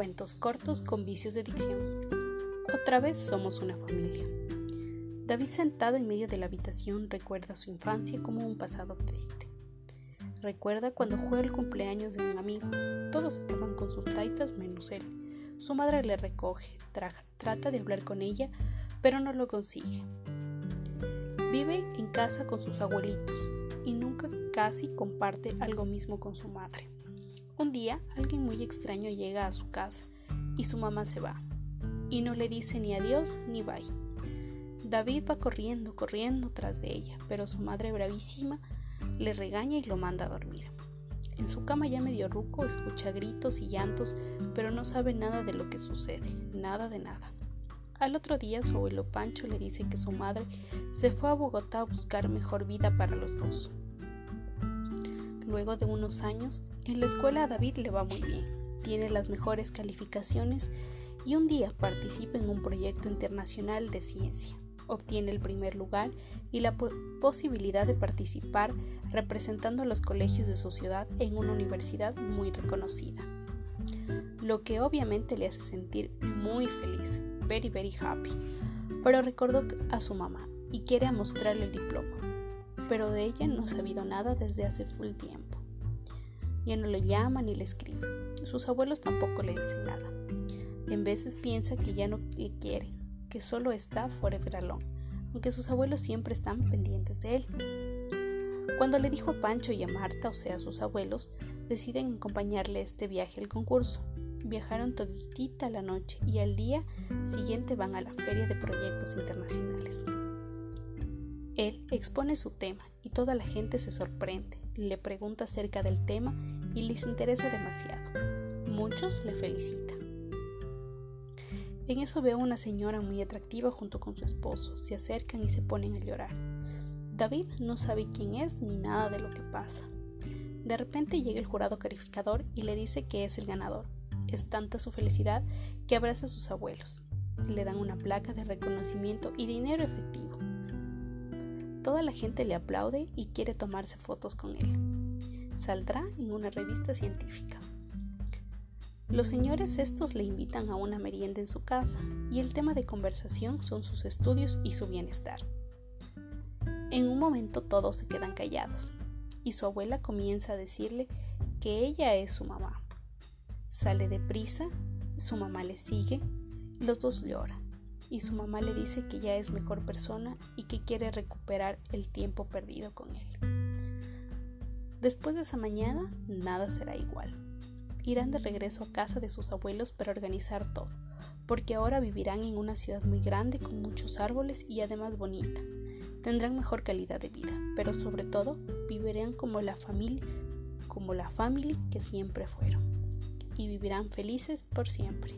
cuentos cortos con vicios de dicción. Otra vez somos una familia. David sentado en medio de la habitación recuerda su infancia como un pasado triste. Recuerda cuando fue el cumpleaños de un amigo. Todos estaban con sus taitas menos él. Su madre le recoge, trata de hablar con ella, pero no lo consigue. Vive en casa con sus abuelitos y nunca casi comparte algo mismo con su madre. Un día alguien muy extraño llega a su casa y su mamá se va y no le dice ni adiós ni bye. David va corriendo, corriendo tras de ella, pero su madre bravísima le regaña y lo manda a dormir. En su cama ya medio ruco escucha gritos y llantos, pero no sabe nada de lo que sucede, nada de nada. Al otro día su abuelo Pancho le dice que su madre se fue a Bogotá a buscar mejor vida para los dos. Luego de unos años, en la escuela a David le va muy bien, tiene las mejores calificaciones y un día participa en un proyecto internacional de ciencia. Obtiene el primer lugar y la posibilidad de participar representando a los colegios de su ciudad en una universidad muy reconocida. Lo que obviamente le hace sentir muy feliz, very very happy, pero recordó a su mamá y quiere mostrarle el diploma pero de ella no ha sabido nada desde hace full tiempo. Ya no le llama ni le escribe. Sus abuelos tampoco le dicen nada. En veces piensa que ya no le quiere, que solo está forever alone, aunque sus abuelos siempre están pendientes de él. Cuando le dijo a Pancho y a Marta, o sea, a sus abuelos, deciden acompañarle este viaje al concurso. Viajaron toditita la noche y al día siguiente van a la Feria de Proyectos Internacionales. Él expone su tema y toda la gente se sorprende, le pregunta acerca del tema y les interesa demasiado. Muchos le felicitan. En eso veo a una señora muy atractiva junto con su esposo. Se acercan y se ponen a llorar. David no sabe quién es ni nada de lo que pasa. De repente llega el jurado calificador y le dice que es el ganador. Es tanta su felicidad que abraza a sus abuelos. Le dan una placa de reconocimiento y dinero efectivo. Toda la gente le aplaude y quiere tomarse fotos con él. Saldrá en una revista científica. Los señores estos le invitan a una merienda en su casa y el tema de conversación son sus estudios y su bienestar. En un momento todos se quedan callados y su abuela comienza a decirle que ella es su mamá. Sale deprisa, su mamá le sigue los dos lloran y su mamá le dice que ya es mejor persona y que quiere recuperar el tiempo perdido con él. Después de esa mañana, nada será igual. Irán de regreso a casa de sus abuelos para organizar todo, porque ahora vivirán en una ciudad muy grande con muchos árboles y además bonita. Tendrán mejor calidad de vida, pero sobre todo vivirán como la familia, familia que siempre fueron, y vivirán felices por siempre.